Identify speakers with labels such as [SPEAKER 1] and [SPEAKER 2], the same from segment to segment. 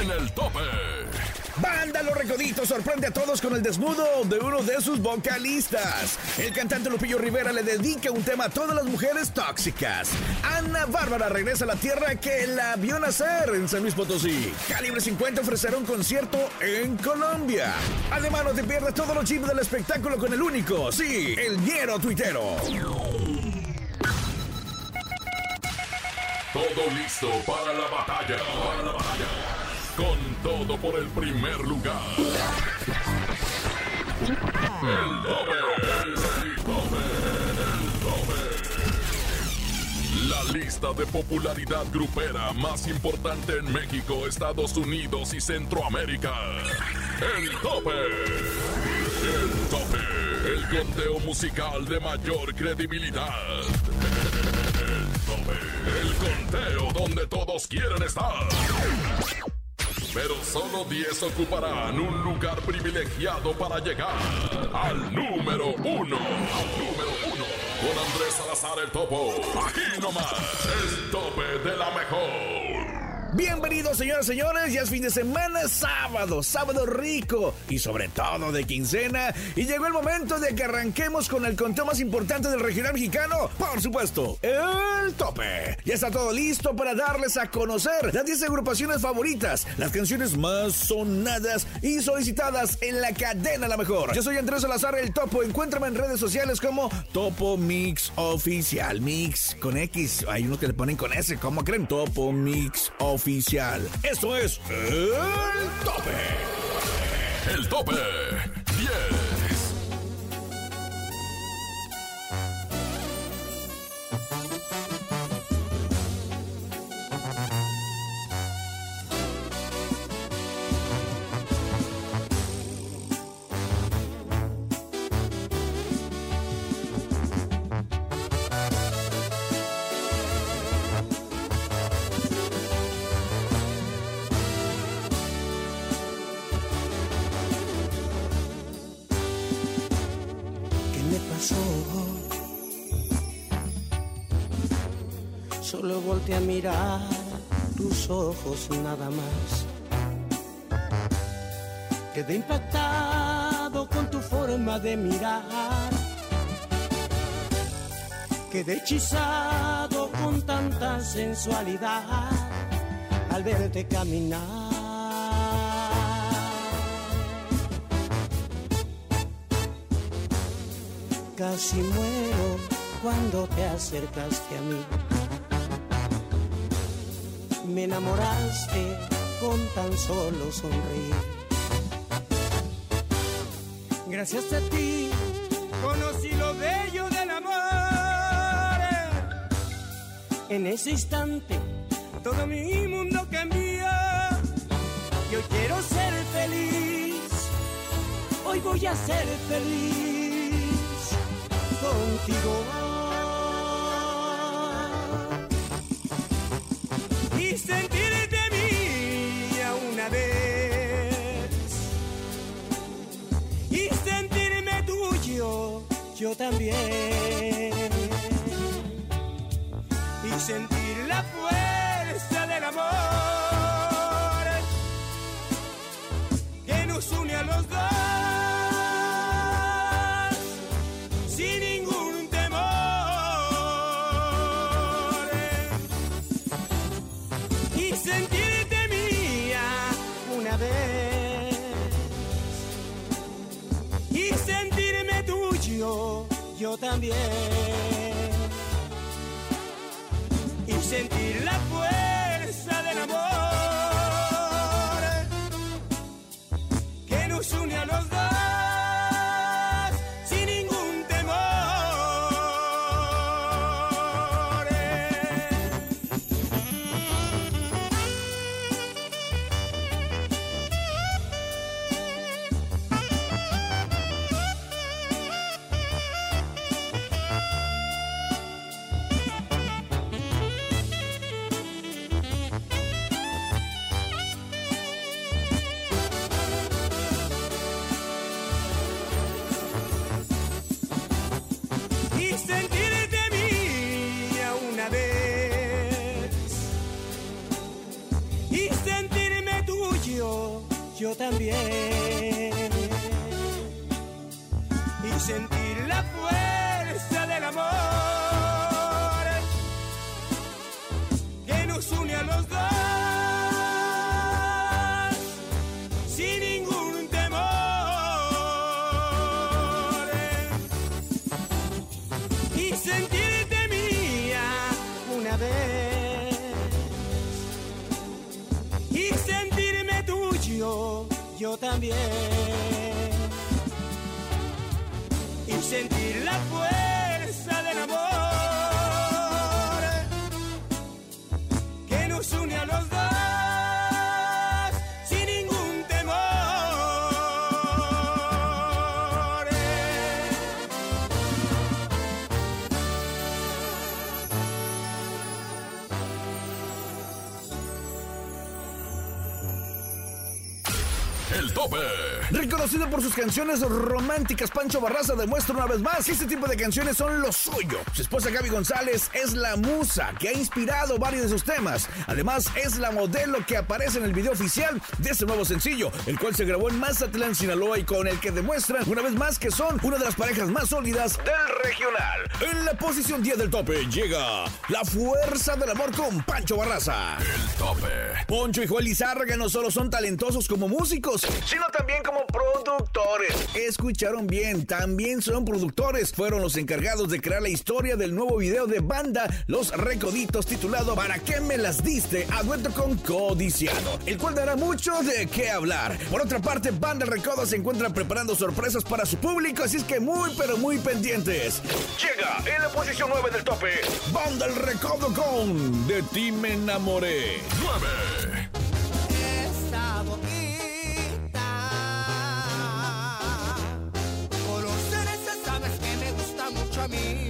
[SPEAKER 1] en el tope.
[SPEAKER 2] Banda Los Recoditos sorprende a todos con el desnudo de uno de sus vocalistas. El cantante Lupillo Rivera le dedica un tema a todas las mujeres tóxicas. Ana Bárbara regresa a la tierra que la vio nacer en San Luis Potosí. Calibre 50 ofrecerá un concierto en Colombia. Además, no te pierdas todos los chips del espectáculo con el único, sí, el ñero tuitero.
[SPEAKER 1] Todo listo para la batalla. Para la batalla. Con todo por el primer lugar. El tope. El tope. El tope. La lista de popularidad grupera más importante en México, Estados Unidos y Centroamérica. El tope. El tope. El conteo musical de mayor credibilidad. El tope. El conteo donde todos quieren estar. Pero solo 10 ocuparán un lugar privilegiado para llegar al número uno. Al número uno. Con Andrés Salazar el Topo. Aquí nomás. El tope de la mejor.
[SPEAKER 2] Bienvenidos, señoras y señores. Ya es fin de semana, sábado, sábado rico y sobre todo de quincena. Y llegó el momento de que arranquemos con el conteo más importante del regional mexicano. Por supuesto, el tope. Ya está todo listo para darles a conocer las 10 agrupaciones favoritas, las canciones más sonadas y solicitadas en la cadena La Mejor. Yo soy Andrés Salazar el Topo. Encuéntrame en redes sociales como Topo Mix Oficial. Mix con X. Hay unos que le ponen con S. ¿Cómo creen? Topo Mix Oficial. Esto es el tope.
[SPEAKER 1] El tope
[SPEAKER 3] ojos nada más. Quedé impactado con tu forma de mirar. Quedé hechizado con tanta sensualidad al verte caminar. Casi muero cuando te acercaste a mí. Me enamoraste con tan solo sonreír. Gracias a ti conocí lo bello del amor. En ese instante todo mi mundo cambió. Yo quiero ser feliz. Hoy voy a ser feliz contigo. Yo también. Y sentir la fuerza del amor que nos une a los dos también
[SPEAKER 4] yo también. Y sentir la fuerza del amor que nos une a los dos. También. Y sentir la fuerza del amor que nos une a los
[SPEAKER 2] Reconocido por sus canciones románticas, Pancho Barraza demuestra una vez más que este tipo de canciones son lo suyo. Su esposa Gaby González es la musa que ha inspirado varios de sus temas. Además, es la modelo que aparece en el video oficial de este nuevo sencillo, el cual se grabó en Mazatlán, Sinaloa y con el que demuestran una vez más que son una de las parejas más sólidas del regional. En la posición 10 del tope llega La Fuerza del Amor con Pancho Barraza.
[SPEAKER 5] El tope.
[SPEAKER 2] Poncho y Joel Lizárraga no solo son talentosos como músicos, sino también como productores. Escucharon bien, también son productores. Fueron los encargados de crear la historia del nuevo video de banda Los Recoditos titulado ¿Para qué me las diste? a dueto con Codiciado, el cual dará mucho de qué hablar. Por otra parte, Banda Recodo se encuentra preparando sorpresas para su público, así es que muy pero muy pendientes. Llega en la posición 9 del tope, Banda El Recodo con De ti me enamoré.
[SPEAKER 5] 9.
[SPEAKER 4] Gusta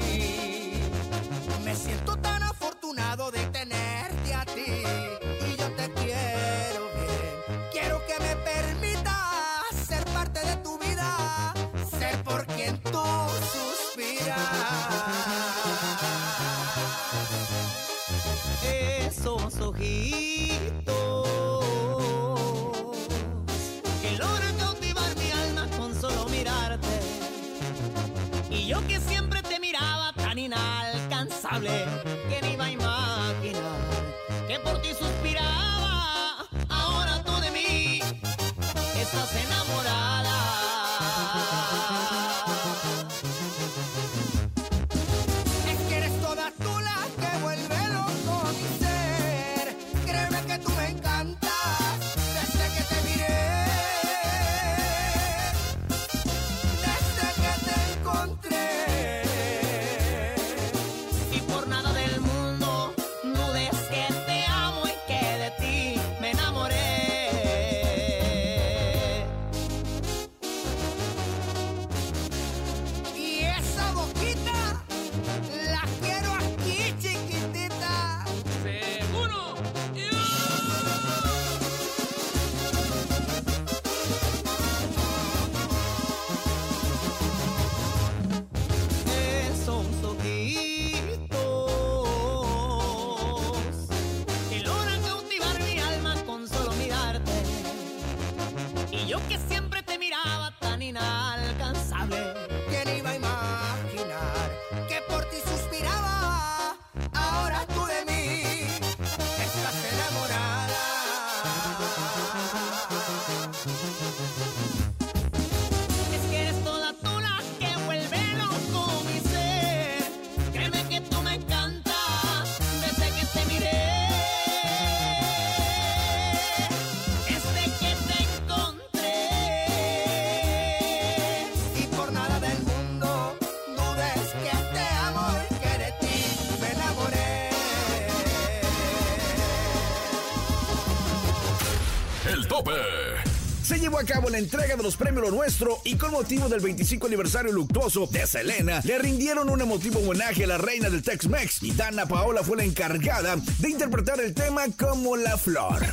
[SPEAKER 2] Se llevó a cabo la entrega de los premios Lo Nuestro y con motivo del 25 aniversario luctuoso de Selena, le rindieron un emotivo homenaje a la reina del Tex-Mex y Dana Paola fue la encargada de interpretar el tema como la flor.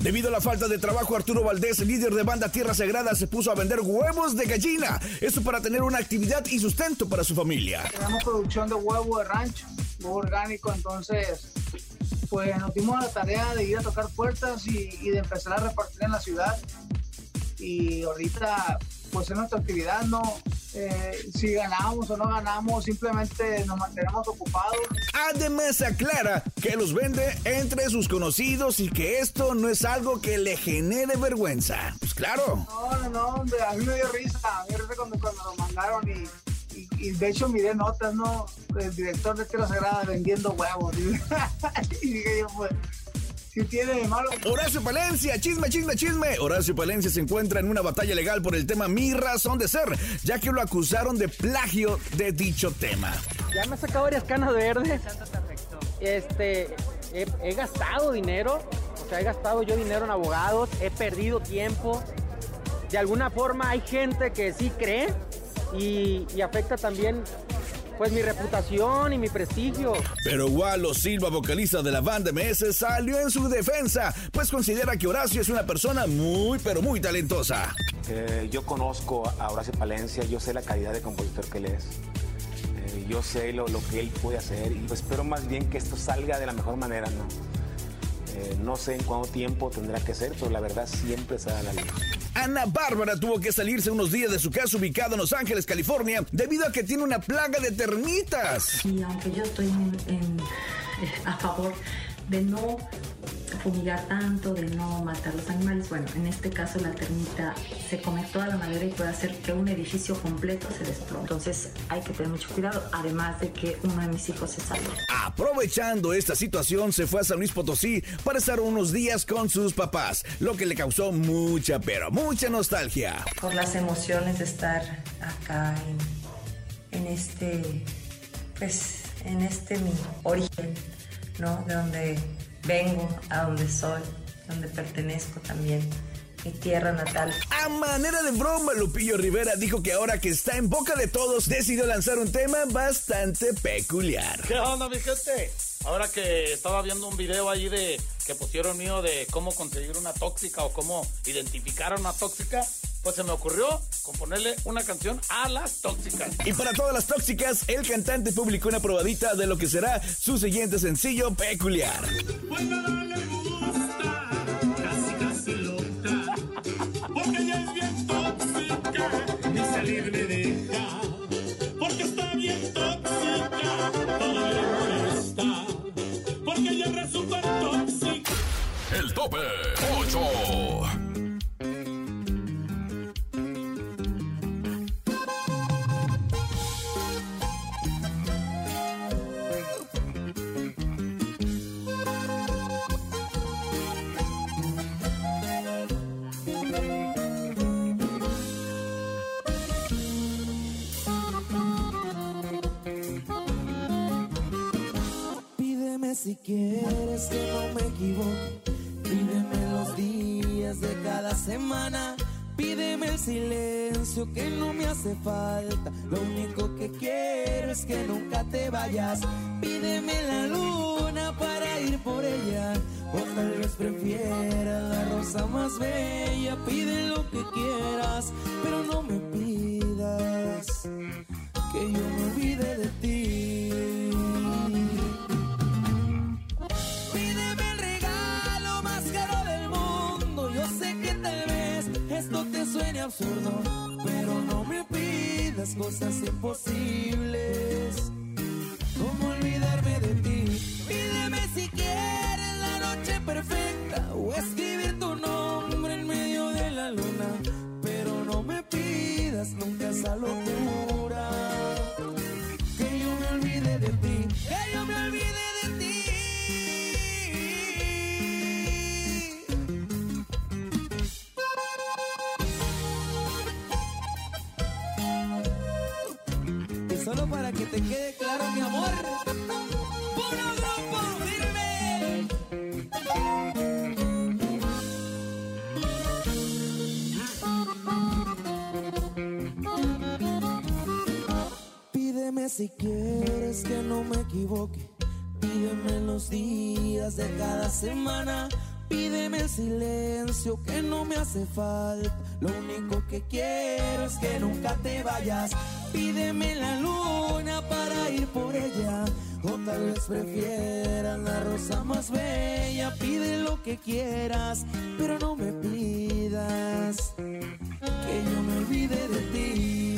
[SPEAKER 2] Debido a la falta de trabajo, Arturo Valdés, líder de banda Tierra Sagrada, se puso a vender huevos de gallina. Esto para tener una actividad y sustento para su familia.
[SPEAKER 6] Tenemos producción de huevo de rancho, huevo orgánico, entonces pues nos dimos la tarea de ir a tocar puertas y, y de empezar a repartir en la ciudad. Y ahorita pues es nuestra actividad, ¿no? Eh, si ganamos o no ganamos, simplemente nos mantenemos ocupados.
[SPEAKER 2] Además aclara que los vende entre sus conocidos y que esto no es algo que le genere vergüenza. Pues claro.
[SPEAKER 6] No, no, no, hombre, a mí me dio risa, a mí me dio risa cuando, cuando lo mandaron y, y, y de hecho miré notas, ¿no? El director de Tierra Sagrada vendiendo huevos. y dije yo, pues, si tiene de malo.
[SPEAKER 2] Horacio Palencia, chisme, chisme, chisme. Horacio Palencia se encuentra en una batalla legal por el tema Mi razón de ser, ya que lo acusaron de plagio de dicho tema.
[SPEAKER 7] Ya me he sacado varias canas verdes. Este, he, he gastado dinero, o sea, he gastado yo dinero en abogados, he perdido tiempo. De alguna forma hay gente que sí cree y, y afecta también pues mi reputación y mi prestigio.
[SPEAKER 2] Pero Walo Silva, vocalista de la banda MS, salió en su defensa, pues considera que Horacio es una persona muy, pero muy talentosa.
[SPEAKER 8] Eh, yo conozco a Horacio Palencia, yo sé la calidad de compositor que él es. Eh, yo sé lo, lo que él puede hacer y espero más bien que esto salga de la mejor manera, ¿no? Eh, no sé en cuánto tiempo tendrá que ser, pero la verdad siempre sale a la luz.
[SPEAKER 2] Ana Bárbara tuvo que salirse unos días de su casa ubicado en Los Ángeles, California, debido a que tiene una plaga de termitas.
[SPEAKER 9] Y aunque yo estoy en- en- a favor de no fumigar tanto, de no matar los animales, bueno, en este caso la termita se come toda la madera y puede hacer que un edificio completo se desplome. Entonces hay que tener mucho cuidado, además de que uno de mis hijos se salvó.
[SPEAKER 2] Aprovechando esta situación, se fue a San Luis Potosí para estar unos días con sus papás, lo que le causó mucha, pero mucha nostalgia.
[SPEAKER 9] Por las emociones de estar acá en, en este, pues, en este mi origen, ¿no? De donde vengo, a donde soy, donde pertenezco también, mi tierra natal.
[SPEAKER 2] A manera de broma, Lupillo Rivera dijo que ahora que está en boca de todos, decidió lanzar un tema bastante peculiar.
[SPEAKER 10] ¿Qué onda, mi gente? Ahora que estaba viendo un video ahí de que pusieron mío de cómo conseguir una tóxica o cómo identificar a una tóxica, pues se me ocurrió componerle una canción a las tóxicas.
[SPEAKER 2] Y para todas las tóxicas, el cantante publicó una probadita de lo que será su siguiente sencillo peculiar.
[SPEAKER 11] casi casi loca, porque ella es bien tóxica, ni salir me deja, porque está bien tóxica, todo le molesta, porque ella resulta tóxica.
[SPEAKER 1] El tope 8.
[SPEAKER 12] Si quieres que no me equivoque. Pídeme los días de cada semana. Pídeme el silencio que no me hace falta. Lo único que quiero es que nunca te vayas. Pídeme la luna para ir por ella. O tal vez prefieras la rosa más bella. Pide lo que quieras, pero no me absurdo, pero no me pidas cosas imposibles. Que no me equivoque. Pídeme los días de cada semana. Pídeme el silencio que no me hace falta. Lo único que quiero es que nunca te vayas. Pídeme la luna para ir por ella. O tal vez prefieras la rosa más bella. Pide lo que quieras, pero no me pidas que yo me olvide de ti.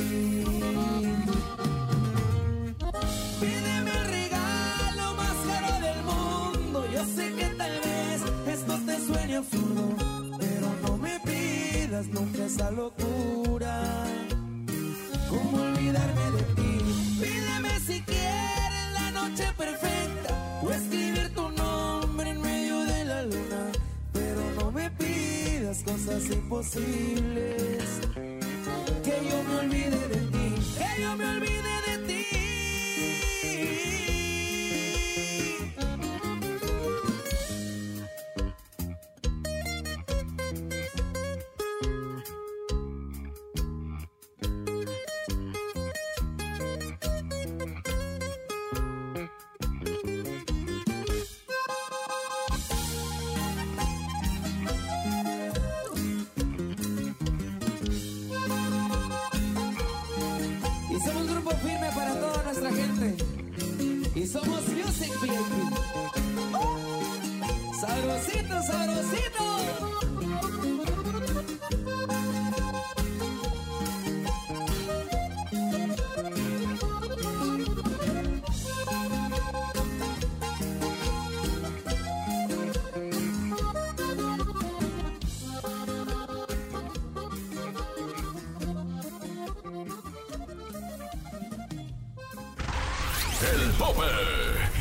[SPEAKER 12] Pero no me pidas nunca esa locura. ¿Cómo olvidarme de ti? Pídeme si quieres la noche perfecta o escribir tu nombre en medio de la luna, pero no me pidas cosas imposibles. Que yo me olvide de ti, que yo me olvide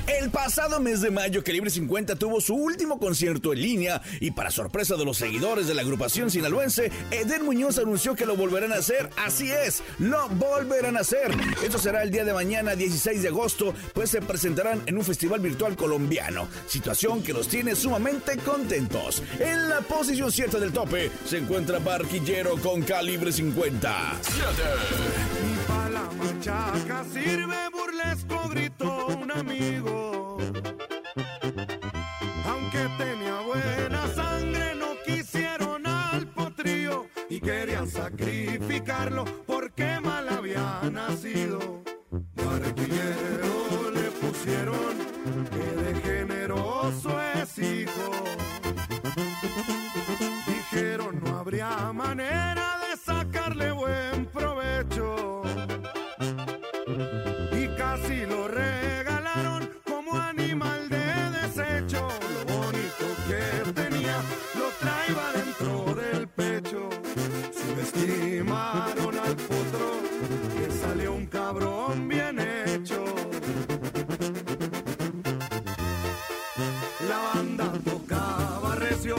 [SPEAKER 13] El
[SPEAKER 2] pasado mes de mayo, Calibre 50 tuvo su último concierto en línea y para sorpresa de los seguidores de la agrupación sinaloense, Eden Muñoz anunció que lo volverán a hacer. Así es, lo volverán a hacer. Esto será el día de mañana, 16 de agosto, pues se presentarán en un festival virtual colombiano, situación que los tiene sumamente contentos. En la posición cierta del tope se encuentra Barquillero con Calibre 50.
[SPEAKER 14] Y pa' la machaca sirve me tocaba recio,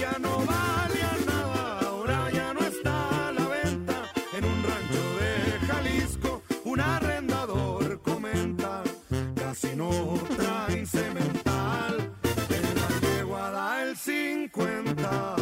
[SPEAKER 14] ya no valía nada, ahora ya no está a la venta. En un rancho de Jalisco, un arrendador comenta, casi no traen cemental, en la yegua da el 50.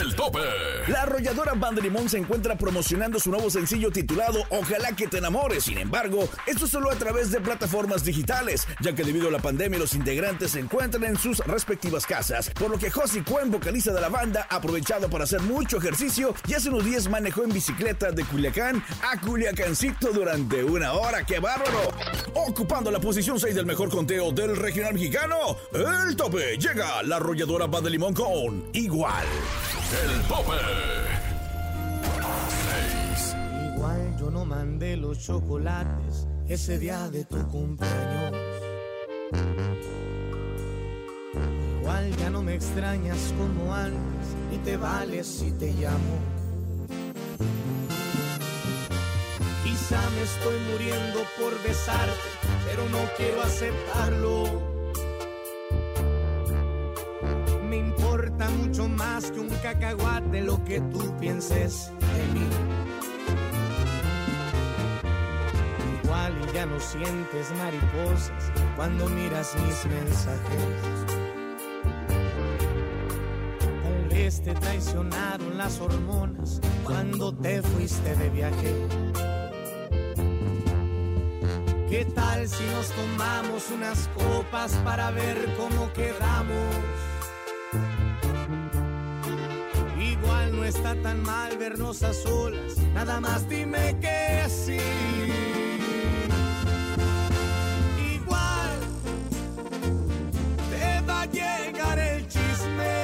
[SPEAKER 14] El
[SPEAKER 1] tope.
[SPEAKER 2] La arrolladora Banda Limón se encuentra promocionando su nuevo sencillo titulado Ojalá que te enamores. Sin embargo, esto solo a través de plataformas digitales, ya que debido a la pandemia los integrantes se encuentran en sus respectivas casas, por lo que Josie Cuen, vocalista de la banda, ha aprovechado para hacer mucho ejercicio y hace unos días manejó en bicicleta de Culiacán a Culiacancito durante una hora. ¡Qué bárbaro! Ocupando la posición 6 del mejor conteo del regional mexicano, el tope llega la arrolladora Banda Limón con Igual.
[SPEAKER 1] El tope.
[SPEAKER 3] Igual yo no mandé los chocolates ese día de tu cumpleaños. Igual ya no me extrañas como antes y te vales si te llamo. Quizá me estoy muriendo por besarte, pero no quiero aceptarlo. Mucho más que un cacahuate lo que tú pienses de mí. Igual y ya no sientes mariposas cuando miras mis mensajes. Tal vez te traicionaron las hormonas cuando te fuiste de viaje. ¿Qué tal si nos tomamos unas copas para ver cómo quedamos? Está tan mal vernos a solas, nada más dime que sí. Igual te va a llegar el chisme.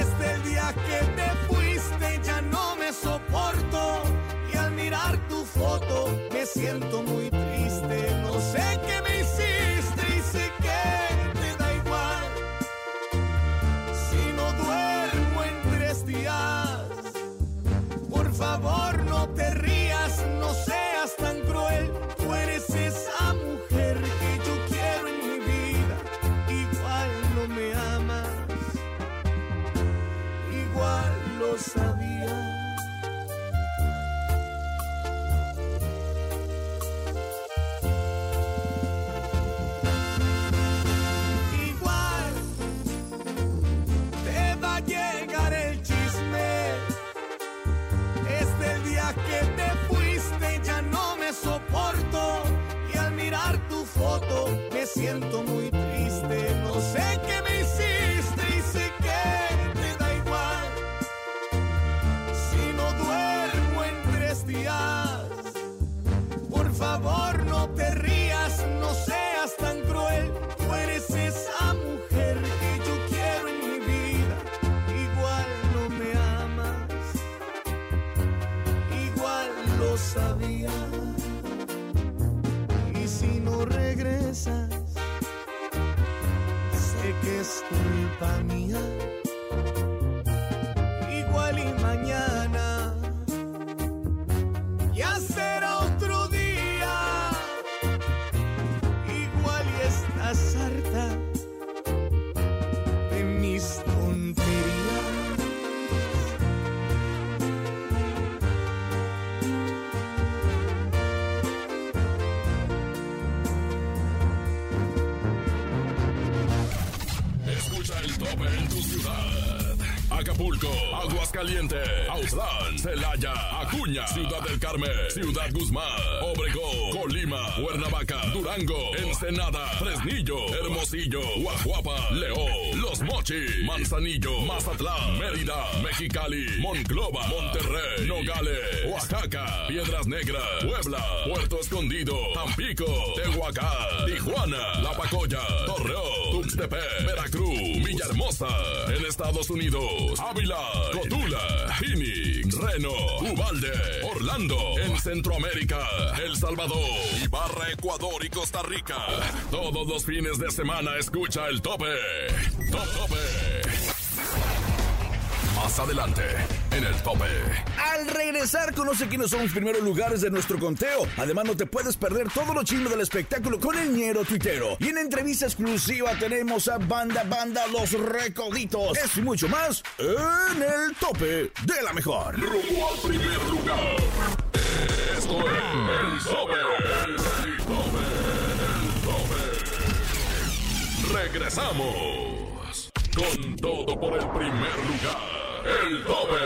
[SPEAKER 3] Este el día que te fuiste, ya no me soporto. Y al mirar tu foto, me siento muy favor no te rías, no seas tan cruel. Tú eres esa mujer que yo quiero en mi vida. Igual no me amas, igual lo sabía. Y si no regresas, sé que es culpa mía.
[SPEAKER 1] Aguascalientes, Autlán, Celaya, Acuña, Ciudad del Carmen, Ciudad Guzmán, Obregón, Colima, Cuernavaca, Durango, Ensenada, Fresnillo, Hermosillo, Guajuapa, León, Los Mochis, Manzanillo, Mazatlán, Mérida, Mexicali, Monclova, Monterrey, Nogales, Oaxaca, Piedras Negras, Puebla, Puerto Escondido, Tampico, Tehuacán, Tijuana, La Pacoya, Torreón, Tuxtepec, Veracruz, Villahermosa, en Estados Unidos, Ávila, Cotula, Phoenix, Reno, Ubalde, Orlando, en Centroamérica, El Salvador, Ibarra, Ecuador y Costa Rica. Todos los fines de semana escucha el tope. Top tope. Más adelante, en el tope.
[SPEAKER 2] Al regresar, conoce quiénes son los primeros lugares de nuestro conteo. Además, no te puedes perder todo lo chisme del espectáculo con el ñero tuitero. Y en entrevista exclusiva tenemos a Banda Banda Los Recoditos. Eso y mucho más en el tope de la mejor.
[SPEAKER 1] Rumbo al primer lugar. Esto es el tope. El tope. El tope. Regresamos. Con todo por el primer lugar. El tope.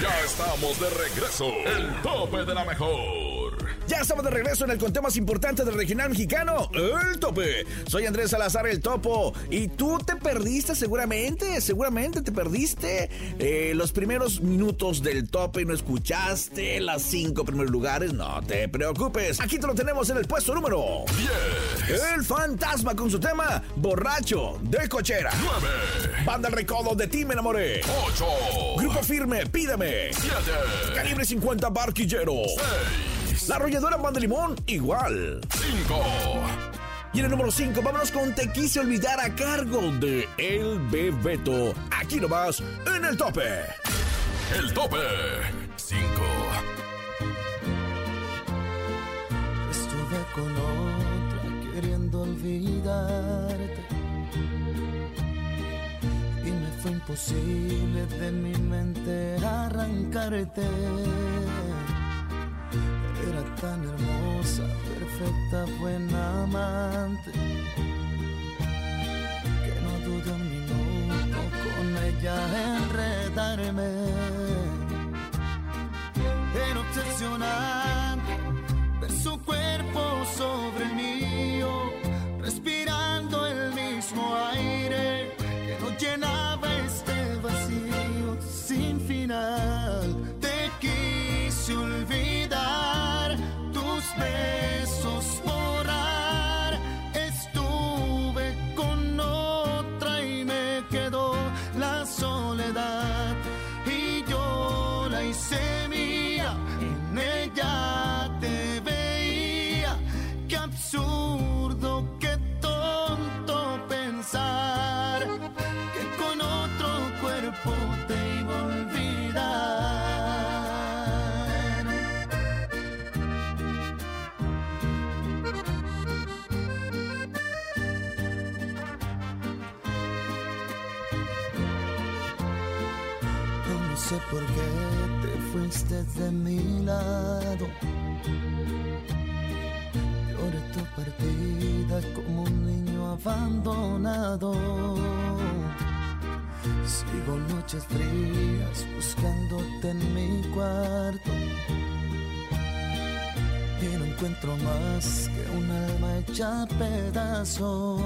[SPEAKER 1] Ya estamos de regreso. El tope de la mejor.
[SPEAKER 2] Ya estamos de regreso en el conteo más importante del regional mexicano, el tope. Soy Andrés Salazar, el topo. Y tú te perdiste seguramente, seguramente te perdiste eh, los primeros minutos del tope y no escuchaste las cinco primeros lugares. No te preocupes. Aquí te lo tenemos en el puesto número 10. El fantasma con su tema Borracho de Cochera.
[SPEAKER 1] 9.
[SPEAKER 2] Banda El Recodo de Ti Me Enamoré.
[SPEAKER 1] 8.
[SPEAKER 2] Grupo Firme, Pídeme.
[SPEAKER 1] 7.
[SPEAKER 2] Calibre 50 Barquillero.
[SPEAKER 1] 6.
[SPEAKER 2] La arrolladora Pan de Limón, igual.
[SPEAKER 1] 5.
[SPEAKER 2] Y en el número 5, vámonos con Te quise olvidar a cargo de El Bebeto. Aquí nomás, en el tope.
[SPEAKER 1] El tope. 5.
[SPEAKER 15] Estuve con otra queriendo olvidarte y me fue imposible de mi mente arrancarte. Era tan hermosa, perfecta, buena amante que no dudé un minuto con ella enredarme. Fuiste de mi lado. Lloré tu partida como un niño abandonado. Sigo noches frías buscándote en mi cuarto. Y no encuentro más que un alma hecha pedazos.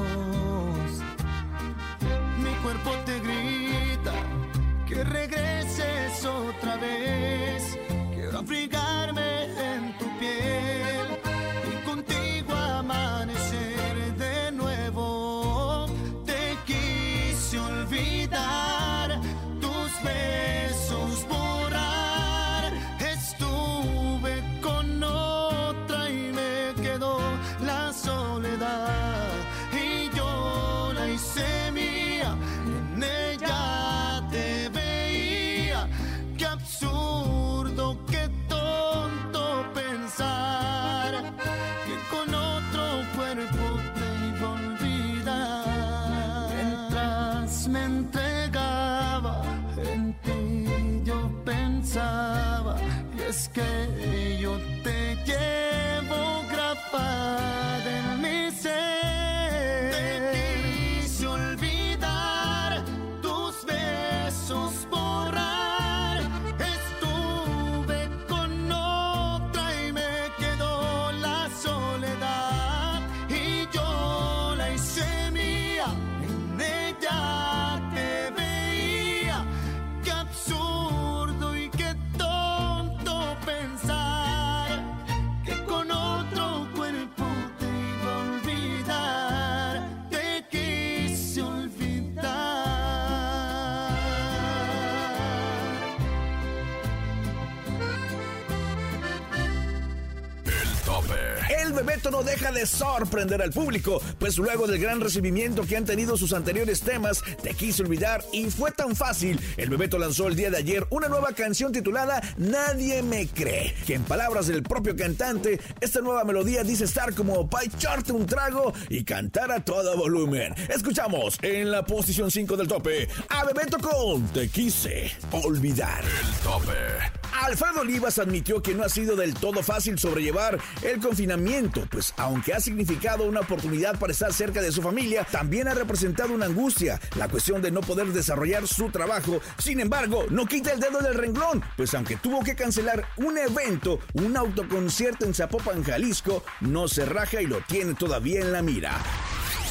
[SPEAKER 2] No deja de sorprender al público, pues luego del gran recibimiento que han tenido sus anteriores temas, Te quise olvidar y fue tan fácil, el Bebeto lanzó el día de ayer una nueva canción titulada Nadie me cree, que en palabras del propio cantante, esta nueva melodía dice estar como para echarte un trago y cantar a todo volumen. Escuchamos en la posición 5 del tope a Bebeto con Te quise olvidar.
[SPEAKER 1] El tope.
[SPEAKER 2] Alfredo Olivas admitió que no ha sido del todo fácil sobrellevar el confinamiento, pues aunque ha significado una oportunidad para estar cerca de su familia, también ha representado una angustia, la cuestión de no poder desarrollar su trabajo. Sin embargo, no quita el dedo del renglón, pues aunque tuvo que cancelar un evento, un autoconcierto en Zapopan, Jalisco, no se raja y lo tiene todavía en la mira.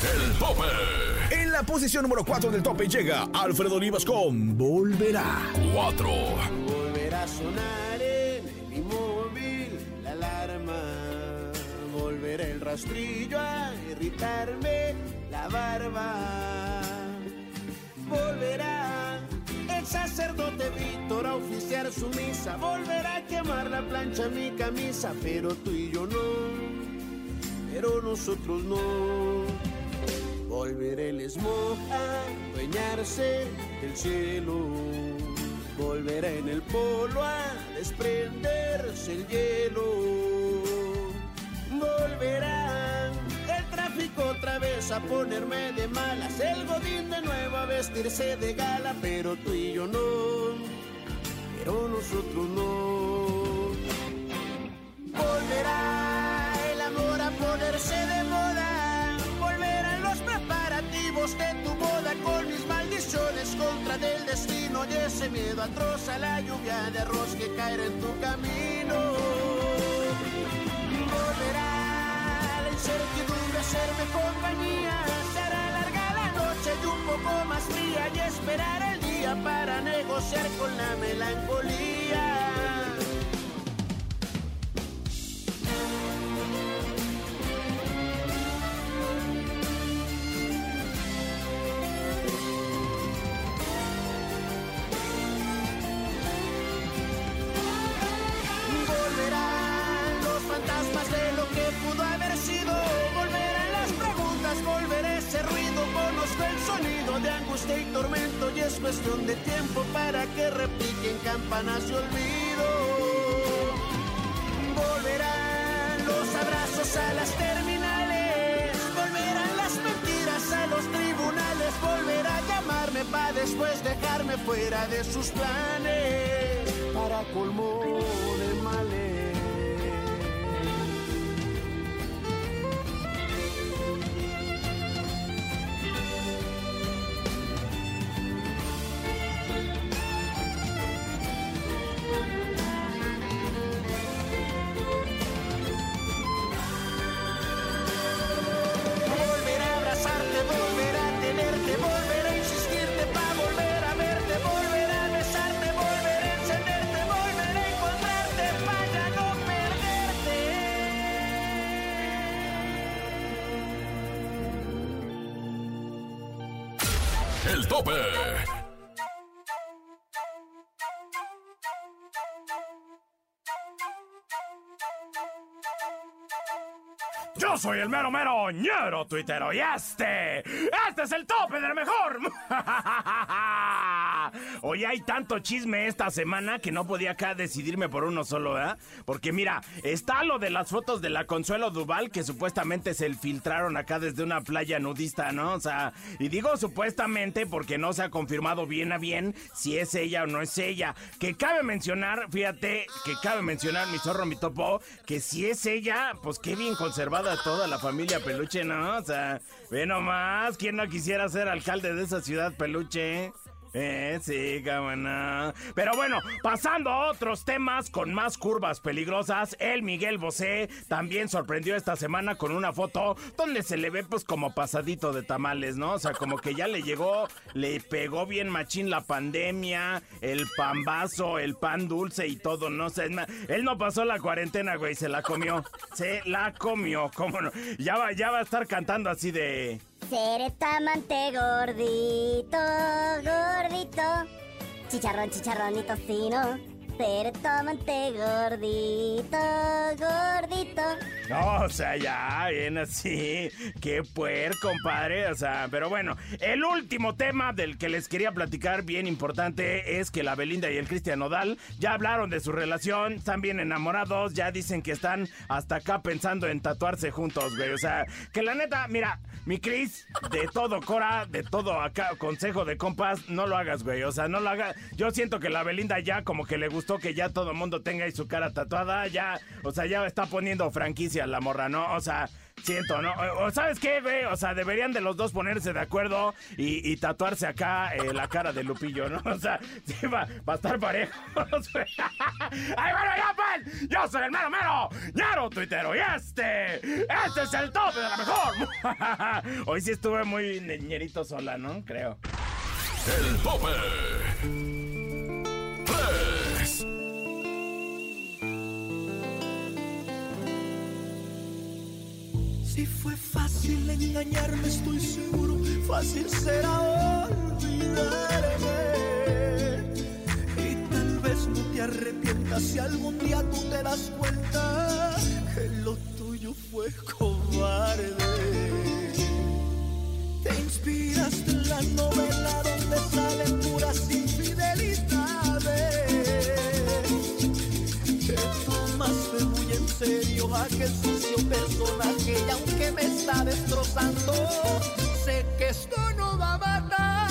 [SPEAKER 1] El tope.
[SPEAKER 2] En la posición número 4 del tope llega Alfredo Olivas con Volverá.
[SPEAKER 1] 4.
[SPEAKER 5] Sonar en el inmóvil la alarma. Volverá el rastrillo a irritarme la barba. Volverá el sacerdote Víctor a oficiar su misa. Volverá a quemar la plancha mi camisa. Pero tú y yo no. Pero nosotros no. Volverá el smog a dueñarse del cielo. Volverá en el polo a desprenderse el hielo. Volverá el tráfico otra vez a ponerme de malas. El godín de nuevo a vestirse de gala. Pero tú y yo no. Pero nosotros no. Volverá el amor a ponerse de moda. Atroz a la lluvia de arroz que caerá en tu camino. Volverá la incertidumbre a hacerme compañía. Será larga la noche y un poco más fría y esperar el día para negociar con la melancolía. De tiempo para que repiquen campanas de olvido. Volverán los abrazos a las terminales. Volverán las mentiras a los tribunales. Volverá a llamarme para después dejarme fuera de sus planes. Para colmo
[SPEAKER 1] El tope.
[SPEAKER 16] Yo soy el mero mero ñero tuitero y este, este es el tope del mejor. Hoy hay tanto chisme esta semana que no podía acá decidirme por uno solo, ¿eh? Porque mira, está lo de las fotos de la Consuelo Duval que supuestamente se filtraron acá desde una playa nudista, ¿no? O sea, y digo supuestamente porque no se ha confirmado bien a bien si es ella o no es ella. Que cabe mencionar, fíjate, que cabe mencionar mi zorro, mi topo, que si es ella, pues qué bien conservada toda la familia peluche, ¿no? O sea, ve nomás, ¿quién no quisiera ser alcalde de esa ciudad peluche? Eh, sí, no. Pero bueno, pasando a otros temas con más curvas peligrosas, el Miguel Bosé también sorprendió esta semana con una foto donde se le ve pues como pasadito de tamales, ¿no? O sea, como que ya le llegó, le pegó bien machín la pandemia, el pambazo, el pan dulce y todo, no sé. Él no pasó la cuarentena, güey, se la comió. Se la comió, cómo no. Ya va, ya va a estar cantando así de...
[SPEAKER 17] Seré tamante gordito, gordito. Chicharrón, chicharrón y tocino. Seré tamante gordito, gordito.
[SPEAKER 16] No, o sea, ya, bien así. Qué puer, compadre. O sea, pero bueno, el último tema del que les quería platicar, bien importante, es que la Belinda y el Cristian Nodal ya hablaron de su relación, están bien enamorados, ya dicen que están hasta acá pensando en tatuarse juntos, güey. O sea, que la neta, mira, mi Cris, de todo Cora, de todo acá, consejo de compas, no lo hagas, güey. O sea, no lo hagas. Yo siento que la Belinda ya como que le gustó gustó que ya todo mundo tenga ahí su cara tatuada, ya, o sea, ya está poniendo franquicia la morra, ¿no? O sea, siento, ¿no? O, ¿sabes qué, güey? O sea, deberían de los dos ponerse de acuerdo y, tatuarse acá eh, la cara de Lupillo, ¿no? O sea, sí, va, va a estar parejo. ¡Ay, bueno, ya, pues! ¡Yo soy el mero mero! ¡Ñaro tuitero! ¡Y este! ¡Este es el tope de la mejor! Hoy sí estuve muy ñerito sola, ¿no? Creo.
[SPEAKER 1] El tope.
[SPEAKER 18] Si fue fácil engañarme, estoy seguro, fácil será olvidarme. Y tal vez no te arrepientas si algún día tú te das cuenta que lo tuyo fue cobarde. Te inspiraste en la novela donde salen puras infidelidades. Aquel sucio personaje y aunque me está destrozando, sé que esto no va a matarme.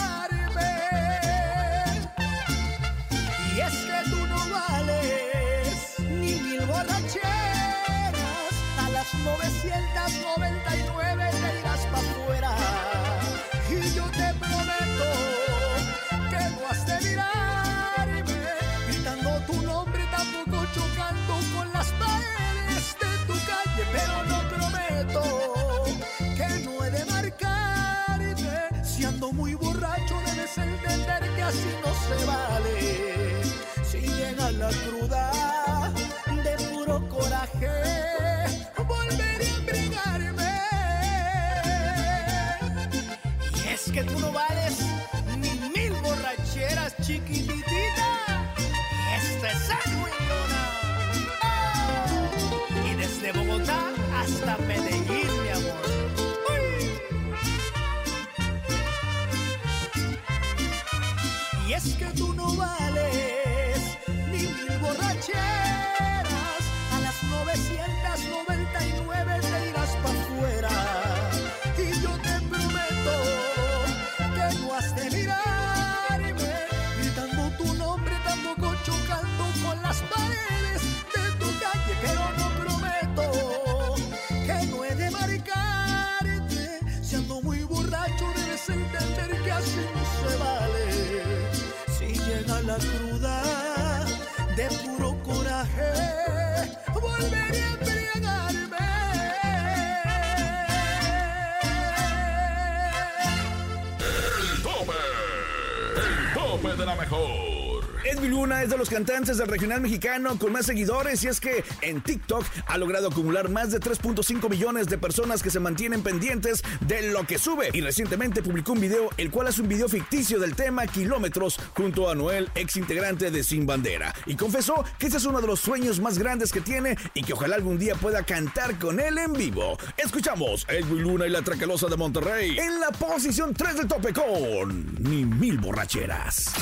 [SPEAKER 18] Edwin Luna es de
[SPEAKER 2] los cantantes del regional mexicano con más seguidores y es que en TikTok ha logrado acumular más de 3.5 millones de personas que se mantienen pendientes de lo que sube y recientemente publicó un video el cual es un video ficticio del tema Kilómetros junto a Noel, ex integrante de Sin Bandera y confesó que ese es uno de los sueños más grandes que tiene y que ojalá algún día pueda cantar con él en vivo. Escuchamos Edwin Luna y la Tracalosa de Monterrey en la posición 3 del tope con Ni Mil Borracheras.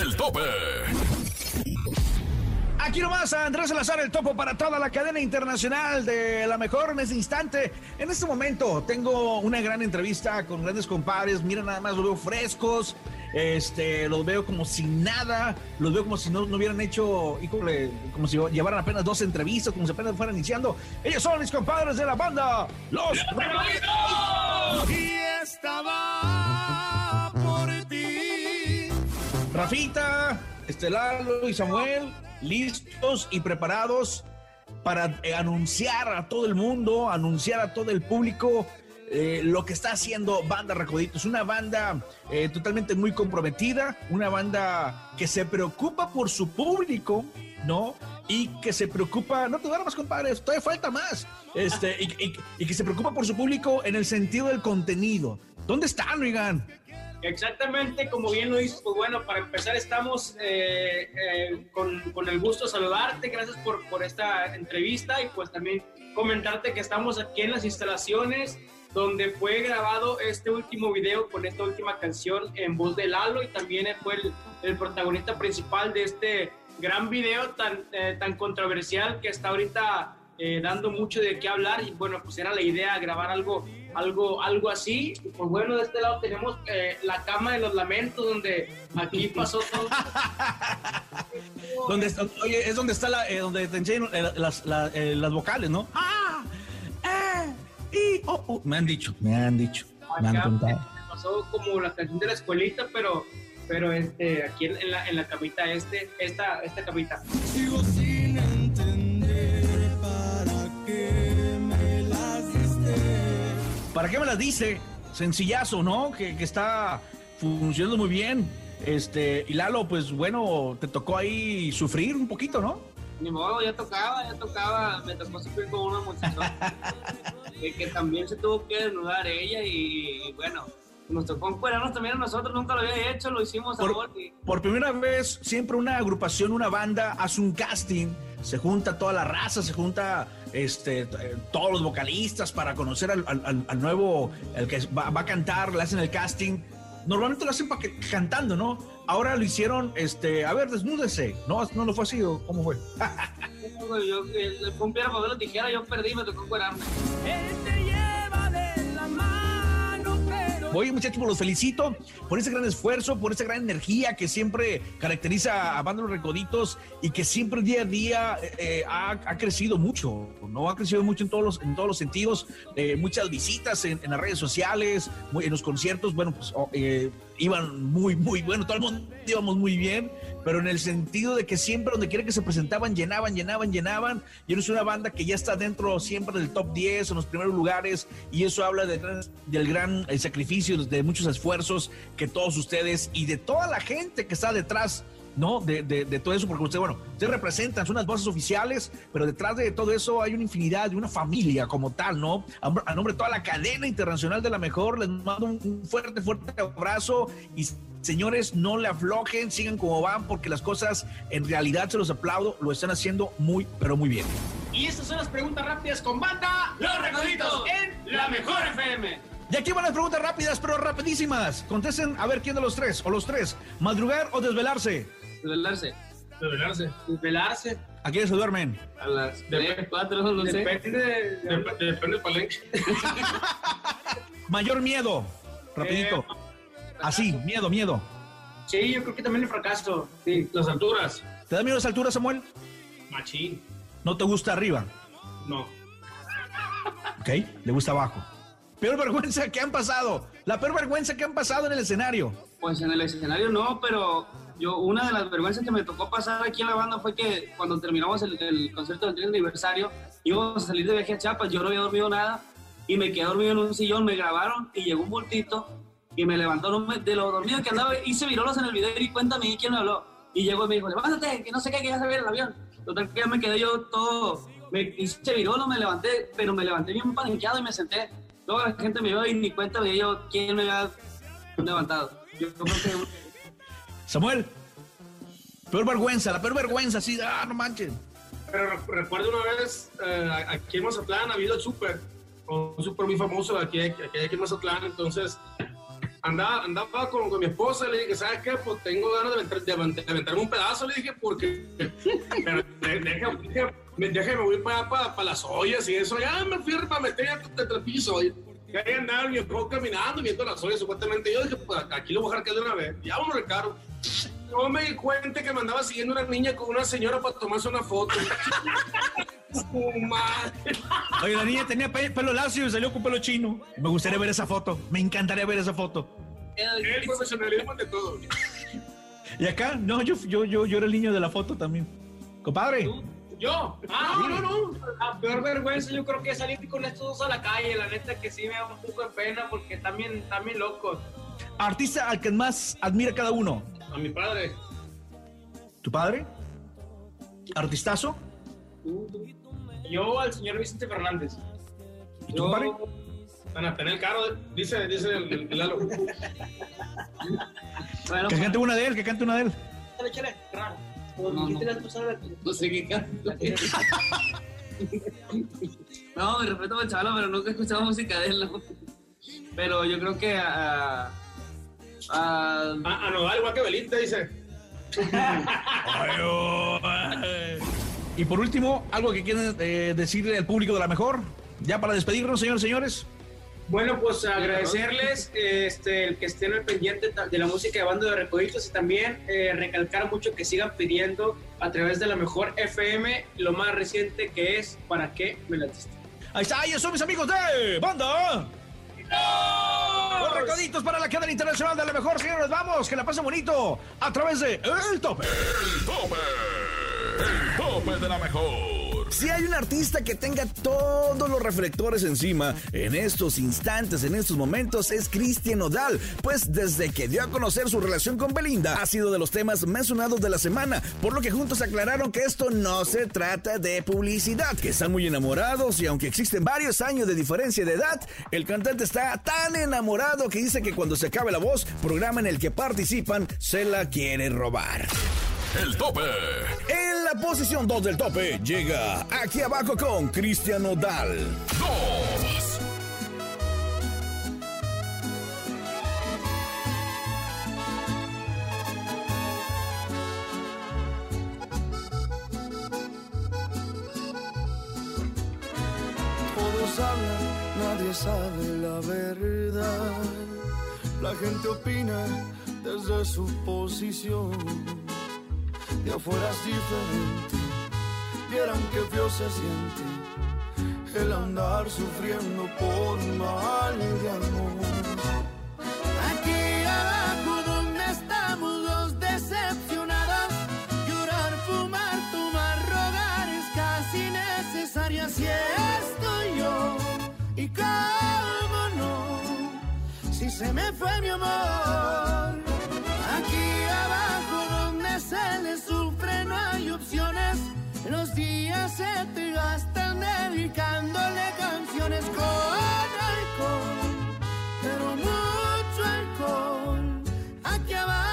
[SPEAKER 1] El tope.
[SPEAKER 2] Aquí nomás a Andrés Salazar, el topo para toda la cadena internacional de la mejor en este instante. En este momento tengo una gran entrevista con grandes compadres. Mira, nada más los veo frescos. Este, los veo como si nada. Los veo como si no, no hubieran hecho, híjole, como si llevaran apenas dos entrevistas, como si apenas fueran iniciando. Ellos son mis compadres de la banda, Los
[SPEAKER 18] Y estaba.
[SPEAKER 2] Rafita, Estelalo y Samuel, listos y preparados para eh, anunciar a todo el mundo, anunciar a todo el público eh, lo que está haciendo Banda Recoditos. Una banda eh, totalmente muy comprometida, una banda que se preocupa por su público, ¿no? Y que se preocupa, no te duermas, compadres, todavía falta más. Este, y que se preocupa por su público en el sentido del contenido. ¿Dónde están, oigan?
[SPEAKER 19] Exactamente, como bien lo dices, pues bueno, para empezar estamos eh, eh, con, el gusto de saludarte, gracias por, esta entrevista y pues también comentarte que estamos aquí en las instalaciones donde fue grabado este último video con esta última canción en voz de Lalo y también fue el, el protagonista principal de este gran video tan, eh, tan controversial que está ahorita eh, dando mucho de qué hablar y bueno, pues era la idea grabar algo algo, algo así. Y pues bueno, de este lado tenemos eh, la cama de los lamentos, donde aquí pasó todo.
[SPEAKER 2] Donde está- oye, es donde está la, eh, donde te enseñan eh, las, la- eh, las vocales, ¿no? Ah, eh, y, oh, oh. Me han dicho, me han dicho, me han contado.
[SPEAKER 19] pasó como la canción de la escuelita, pero, pero este, aquí en, en la, en la camita, este, esta, esta camita.
[SPEAKER 15] Sigo sin ¿Para qué me las
[SPEAKER 2] dice? Sencillazo, ¿no? Que, que está funcionando muy bien. Este, y Lalo, pues bueno, te tocó ahí sufrir un poquito, ¿no?
[SPEAKER 19] Ni modo, ya tocaba, ya tocaba, me tocó sufrir con una muchacha que, que también se tuvo que desnudar ella y, bueno, nos tocó encuerarnos también a nosotros, nunca lo había hecho, lo hicimos a gol y
[SPEAKER 2] Por primera vez, siempre una agrupación, una banda hace un casting, se junta toda la raza, se junta este, eh, todos los vocalistas para conocer al, al- al- al nuevo, el que va, va a cantar, le hacen el casting. Normalmente lo hacen pa que- cantando, ¿no? Ahora lo hicieron, este, a ver, desnúdese. No, no lo fue así, ¿o ¿cómo fue?
[SPEAKER 19] yo, el, tijera, perdí, me tocó.
[SPEAKER 2] Oye, muchachos, pues los felicito por ese gran esfuerzo, por esa gran energía que siempre caracteriza a Banda Los Recoditos y que siempre día a día eh, eh, ha, ha crecido mucho, ¿no? Ha crecido mucho en todos los, en todos los sentidos. Eh, muchas visitas en, las redes sociales, en los conciertos, bueno, pues oh, iban muy, muy bueno, todo el mundo íbamos muy bien, pero en el sentido de que siempre donde quiera que se presentaban, llenaban, llenaban, llenaban. Y es una banda que ya está dentro siempre del top 10, en los primeros lugares, y eso habla gran, del gran eh, sacrificio, de muchos esfuerzos que todos ustedes y de toda la gente que está detrás. ¿No? De, de- de todo eso, porque ustedes, bueno, ustedes representan, son unas voces oficiales, pero detrás de todo eso hay una infinidad de una familia como tal, ¿no? A, nombre de toda la cadena internacional de la mejor, les mando un, un fuerte, fuerte abrazo y señores, no le aflojen, sigan como van, porque las cosas en realidad se los aplaudo, lo están haciendo muy, pero muy bien.
[SPEAKER 19] Y estas son las preguntas rápidas con banda Los Recoditos en La Mejor FM.
[SPEAKER 2] Y aquí van las preguntas rápidas, pero rapidísimas. Contesten a ver quién de los tres, o los tres, madrugar o desvelarse.
[SPEAKER 19] Desvelarse. Desvelarse. Desvelarse.
[SPEAKER 2] ¿A quiénes se duermen?
[SPEAKER 19] A las 3, 4, no sé. Depende, depende del palenque.
[SPEAKER 2] Mayor miedo, rapidito. Así, miedo, miedo.
[SPEAKER 19] Sí, yo creo que también el fracaso. Sí, las alturas.
[SPEAKER 2] ¿Te da miedo las alturas, Samuel?
[SPEAKER 19] Machín.
[SPEAKER 2] ¿No te gusta arriba?
[SPEAKER 19] No.
[SPEAKER 2] ¿Ok? ¿Le gusta abajo? Peor vergüenza que han pasado. La peor vergüenza que han pasado en el escenario.
[SPEAKER 19] Pues en el escenario no, pero yo una de las vergüenzas que me tocó pasar aquí en la banda fue que cuando terminamos el, el concierto del 30 aniversario, íbamos a salir de viaje a Chiapas, yo no había dormido nada y me quedé dormido en un sillón, me grabaron y llegó un bultito y me levantó de lo dormido que andaba, hice virolos en el video y cuéntame quién me habló. Y llegó y me dijo, levántate, que no sé qué, que ya se ve el avión. Total que ya me quedé yo todo, me hice virolo, me levanté, pero me levanté bien paniqueado y me senté. Luego la gente me vio y ni cuenta dio yo quién me había levantado. Yo creo que
[SPEAKER 2] Samuel, peor vergüenza, la peor vergüenza, así, ah, no manches.
[SPEAKER 20] Pero re- recuerdo una vez eh, aquí en Mazatlán ha habido el súper, un súper muy famoso aquí, aquí, en Mazatlán, entonces andaba, andaba con, con mi esposa, le dije, ¿sabes qué? Pues tengo ganas de, aventar- de de aventarme un pedazo, le dije, porque pero de- deja, deja- me, déjame voy para, para, para las ollas y eso, ya me fui para meter entre el piso. Y y ahí andaba el viejo caminando, viendo las ollas, supuestamente. Yo dije, pues aquí lo voy a dejar caer de una vez. Ya vámonos, Ricardo. Yo me di cuenta que me andaba siguiendo una niña con una señora para tomarse una foto. Su madre.
[SPEAKER 2] Oye, la niña tenía pe- pelo lacio y salió con pelo chino. Me gustaría ver esa foto. Me encantaría ver esa foto.
[SPEAKER 20] El profesionalismo ante todo.
[SPEAKER 2] Y acá, no, yo, yo, yo, yo era el niño de la foto también. Compadre.
[SPEAKER 19] ¿Yo? Ah, no, no, no. La peor vergüenza yo creo que es salir con estos dos a la calle. La neta que sí me da un poco de pena porque también, también locos.
[SPEAKER 2] Artista al que más admira cada uno.
[SPEAKER 20] A mi padre.
[SPEAKER 2] ¿Tu padre? ¿Artistazo?
[SPEAKER 19] Yo al señor Vicente Fernández.
[SPEAKER 2] ¿Y tu compadre?
[SPEAKER 20] Van tener caro, dice, dice el, el- el Lalo.
[SPEAKER 2] que cante una de él, que cante una de él.
[SPEAKER 19] Échale, échale, No, sé qué canta. No, me respeto al chaval, pero nunca he escuchado música de él. ¿no? Pero yo creo que a. A,
[SPEAKER 20] a, Nodal, igual que Belinda, dice.
[SPEAKER 2] Y por último, algo que quieren eh, decirle al público de la mejor. Ya para despedirnos, señores y señores.
[SPEAKER 19] Bueno, pues agradecerles este, el que estén al pendiente de la música de Bando de Recoditos y también eh, recalcar mucho que sigan pidiendo a través de la mejor FM lo más reciente que es ¿Para qué me latiste?
[SPEAKER 2] Ahí está, ellos son mis amigos de Banda. Los recoditos para la cadena internacional de la mejor, señores. Vamos, que la pasen bonito a través de El Tope.
[SPEAKER 1] El tope. El tope de la mejor.
[SPEAKER 2] Si hay un artista que tenga todos los reflectores encima en estos instantes, en estos momentos, es Cristian Odal. Pues desde que dio a conocer su relación con Belinda, ha sido de los temas más sonados de la semana. Por lo que juntos aclararon que esto no se trata de publicidad, que están muy enamorados y aunque existen varios años de diferencia de edad, el cantante está tan enamorado que dice que cuando se acabe la voz, programa en el que participan, se la quiere robar.
[SPEAKER 1] El tope.
[SPEAKER 2] En la posición 2 del tope llega aquí abajo con Cristian Odal.
[SPEAKER 1] Dos.
[SPEAKER 15] Todos hablan, nadie sabe la verdad. La gente opina desde su posición. De afuera es diferente, vieran que feo se siente el andar sufriendo por mal de amor.
[SPEAKER 3] Aquí abajo donde estamos los decepcionados, llorar, fumar, tomar, rogar es casi necesario. Así estoy yo. Y cómo no, si se me fue mi amor. Hay opciones. Los días se te gastan dedicándole canciones con alcohol pero mucho alcohol. Aquí abajo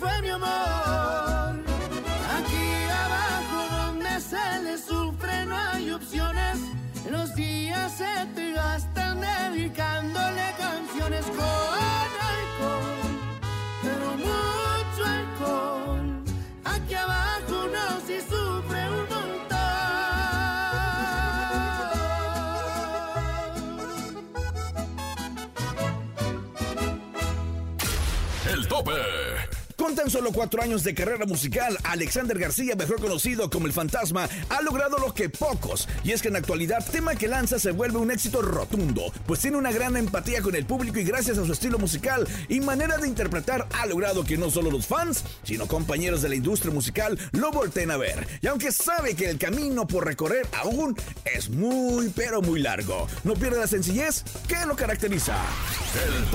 [SPEAKER 3] fue mi amor. Aquí abajo donde se le sufre no hay opciones. Los días se te gastan dedicándole canciones con alcohol pero mucho alcohol. Aquí abajo no si sufre un
[SPEAKER 1] El tope.
[SPEAKER 2] Con tan solo cuatro años de carrera musical, Alexander García, mejor conocido como el Fantasma, ha logrado lo que pocos. Y es que en la actualidad, tema que lanza se vuelve un éxito rotundo, pues tiene una gran empatía con el público y gracias a su estilo musical y manera de interpretar, ha logrado que no solo los fans, sino compañeros de la industria musical lo volteen a ver. Y aunque sabe que el camino por recorrer aún es muy, pero muy largo, no pierde la sencillez que lo caracteriza.
[SPEAKER 1] El.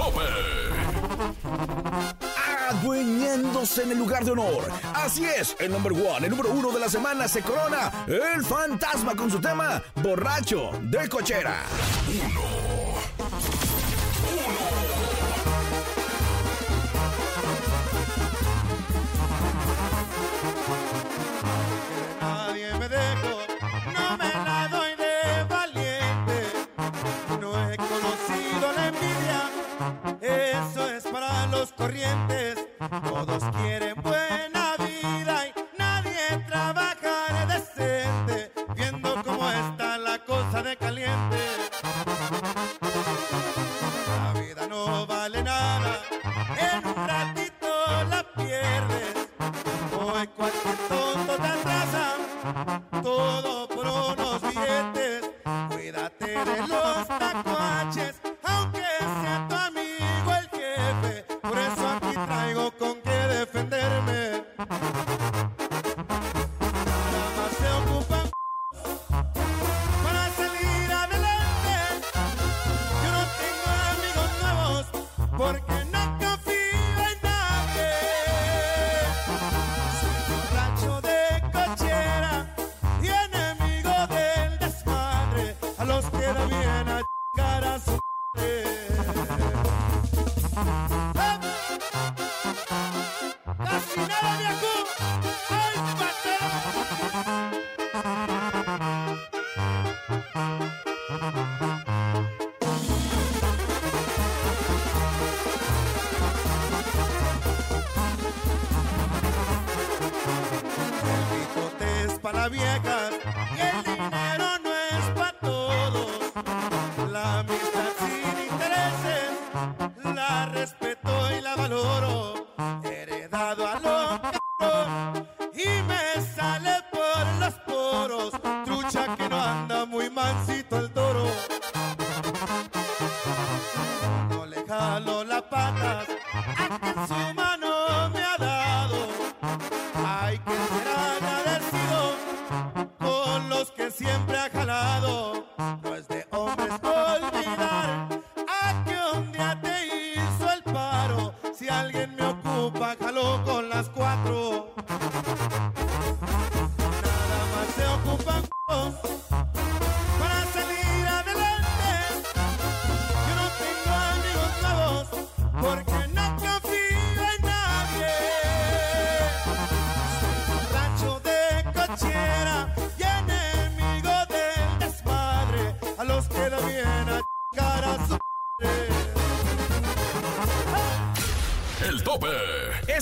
[SPEAKER 2] Adueñándose en el lugar de honor. Así es, el number one, el número uno de la semana se corona el fantasma con su tema Borracho de Cochera.
[SPEAKER 15] Nadie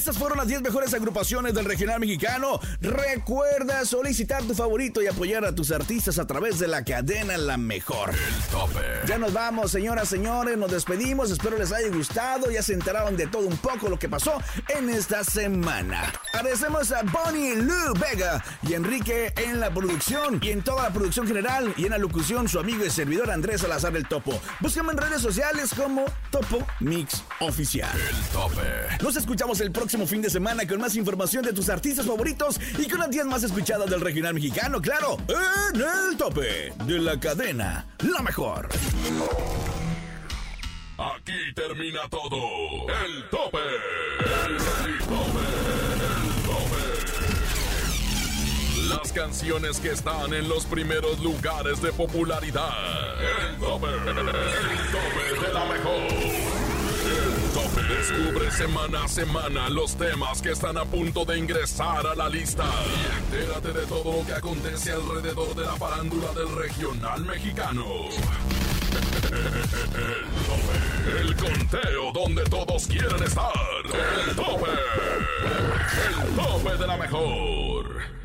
[SPEAKER 2] Estas fueron las 10 mejores agrupaciones del regional mexicano. Recuerda solicitar tu favorito y apoyar a tus artistas a través de la cadena La Mejor.
[SPEAKER 1] El tope.
[SPEAKER 2] Ya nos vamos, señoras, señores, nos despedimos. Espero les haya gustado. Ya se enteraron de todo un poco lo que pasó en esta semana. Agradecemos a Bonnie Lou Vega y Enrique en la producción y en toda la producción general y en la locución su amigo y servidor Andrés Salazar el Topo. Búscame en redes sociales como Topo Mix Oficial.
[SPEAKER 1] El tope.
[SPEAKER 2] Nos escuchamos el próximo fin de semana con más información de tus artistas favoritos y con las 10 más escuchadas del regional mexicano, claro, en el tope de la cadena, la mejor.
[SPEAKER 1] Aquí termina todo. El tope. El tope. El tope. Las canciones que están en los primeros lugares de popularidad. El tope. El tope de la mejor. El tope. Descubre semana a semana los temas que están a punto de ingresar a la lista. Y entérate de todo lo que acontece alrededor de la farándula del regional mexicano. El tope. El conteo donde todos quieren estar. El tope. El tope de la mejor.